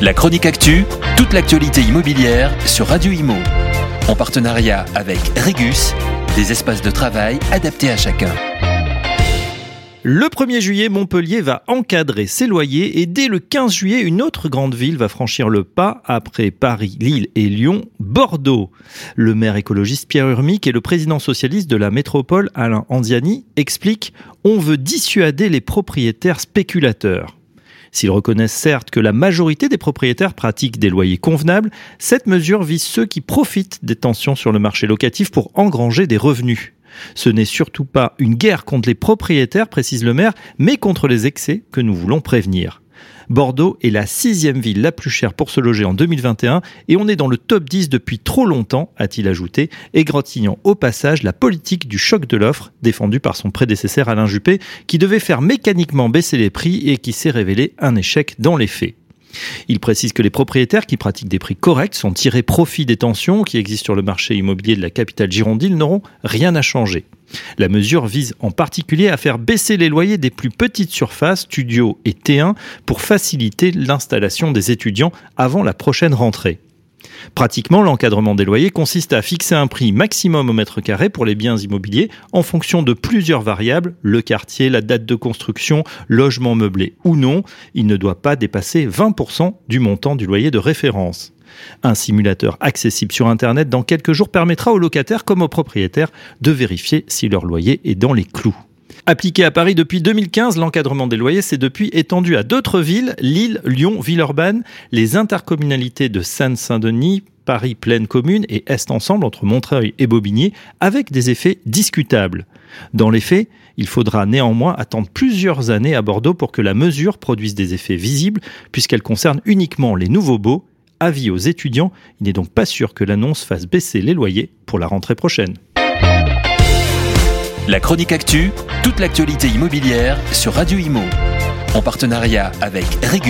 La chronique actu, toute l'actualité immobilière sur Radio Imo. En partenariat avec Regus, des espaces de travail adaptés à chacun. Le 1er juillet, Montpellier va encadrer ses loyers et dès le 15 juillet, une autre grande ville va franchir le pas après Paris, Lille et Lyon, Bordeaux. Le maire écologiste Pierre Urmic et le président socialiste de la métropole Alain Anziani expliquent on veut dissuader les propriétaires spéculateurs. S'ils reconnaissent certes que la majorité des propriétaires pratiquent des loyers convenables, cette mesure vise ceux qui profitent des tensions sur le marché locatif pour engranger des revenus. Ce n'est surtout pas une guerre contre les propriétaires, précise le maire, mais contre les excès que nous voulons prévenir. Bordeaux est la sixième ville la plus chère pour se loger en 2021 et on est dans le top 10 depuis trop longtemps, a-t-il ajouté, égratignant au passage la politique du choc de l'offre défendue par son prédécesseur Alain Juppé qui devait faire mécaniquement baisser les prix et qui s'est révélé un échec dans les faits. Il précise que les propriétaires qui pratiquent des prix corrects sont tirés profit des tensions qui existent sur le marché immobilier de la capitale girondine n'auront rien à changer. La mesure vise en particulier à faire baisser les loyers des plus petites surfaces, studios et T1, pour faciliter l'installation des étudiants avant la prochaine rentrée. Pratiquement, l'encadrement des loyers consiste à fixer un prix maximum au mètre carré pour les biens immobiliers en fonction de plusieurs variables, le quartier, la date de construction, logement meublé ou non. Il ne doit pas dépasser 20% du montant du loyer de référence. Un simulateur accessible sur Internet dans quelques jours permettra aux locataires comme aux propriétaires de vérifier si leur loyer est dans les clous. Appliqué à Paris depuis 2015, l'encadrement des loyers s'est depuis étendu à d'autres villes, Lille, Lyon, Villeurbanne, les intercommunalités de Seine-Saint-Denis, Paris pleine commune et Est ensemble entre Montreuil et Bobigny, avec des effets discutables. Dans les faits, il faudra néanmoins attendre plusieurs années à Bordeaux pour que la mesure produise des effets visibles, puisqu'elle concerne uniquement les nouveaux baux. Avis aux étudiants, il n'est donc pas sûr que l'annonce fasse baisser les loyers pour la rentrée prochaine. La chronique actu, toute l'actualité immobilière sur Radio Imo. En partenariat avec Régus.